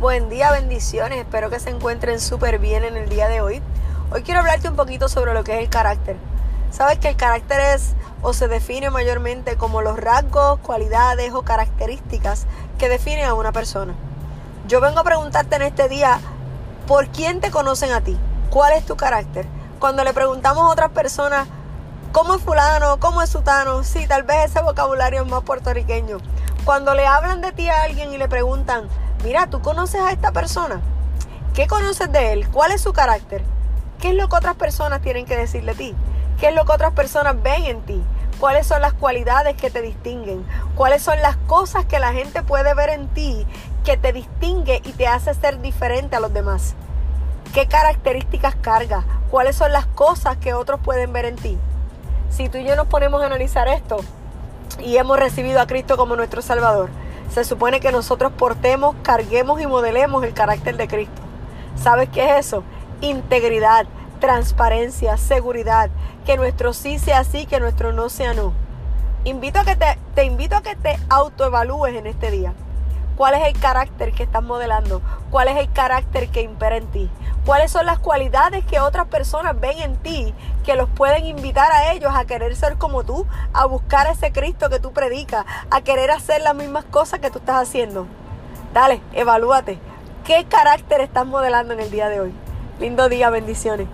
Buen día, bendiciones. Espero que se encuentren súper bien en el día de hoy. Hoy quiero hablarte un poquito sobre lo que es el carácter. Sabes que el carácter es o se define mayormente como los rasgos, cualidades o características que definen a una persona. Yo vengo a preguntarte en este día, ¿por quién te conocen a ti? ¿Cuál es tu carácter? Cuando le preguntamos a otras personas, ¿cómo es fulano? ¿Cómo es sutano? Sí, tal vez ese vocabulario es más puertorriqueño. Cuando le hablan de ti a alguien y le preguntan, mira, ¿tú conoces a esta persona? ¿Qué conoces de él? ¿Cuál es su carácter? ¿Qué es lo que otras personas tienen que decirle a ti? ¿Qué es lo que otras personas ven en ti? ¿Cuáles son las cualidades que te distinguen? ¿Cuáles son las cosas que la gente puede ver en ti que te distingue y te hace ser diferente a los demás? ¿Qué características cargas? ¿Cuáles son las cosas que otros pueden ver en ti? Si tú y yo nos ponemos a analizar esto y hemos recibido a Cristo como nuestro Salvador, se supone que nosotros portemos, carguemos y modelemos el carácter de Cristo. ¿Sabes qué es eso? Integridad, transparencia, seguridad, que nuestro sí sea sí, que nuestro no sea no. Invito a que te, te invito a que te autoevalúes en este día. ¿Cuál es el carácter que estás modelando? ¿Cuál es el carácter que impera en ti? ¿Cuáles son las cualidades que otras personas ven en ti que los pueden invitar a ellos a querer ser como tú, a buscar ese Cristo que tú predicas, a querer hacer las mismas cosas que tú estás haciendo? Dale, evalúate. ¿Qué carácter estás modelando en el día de hoy? Lindo día, bendiciones.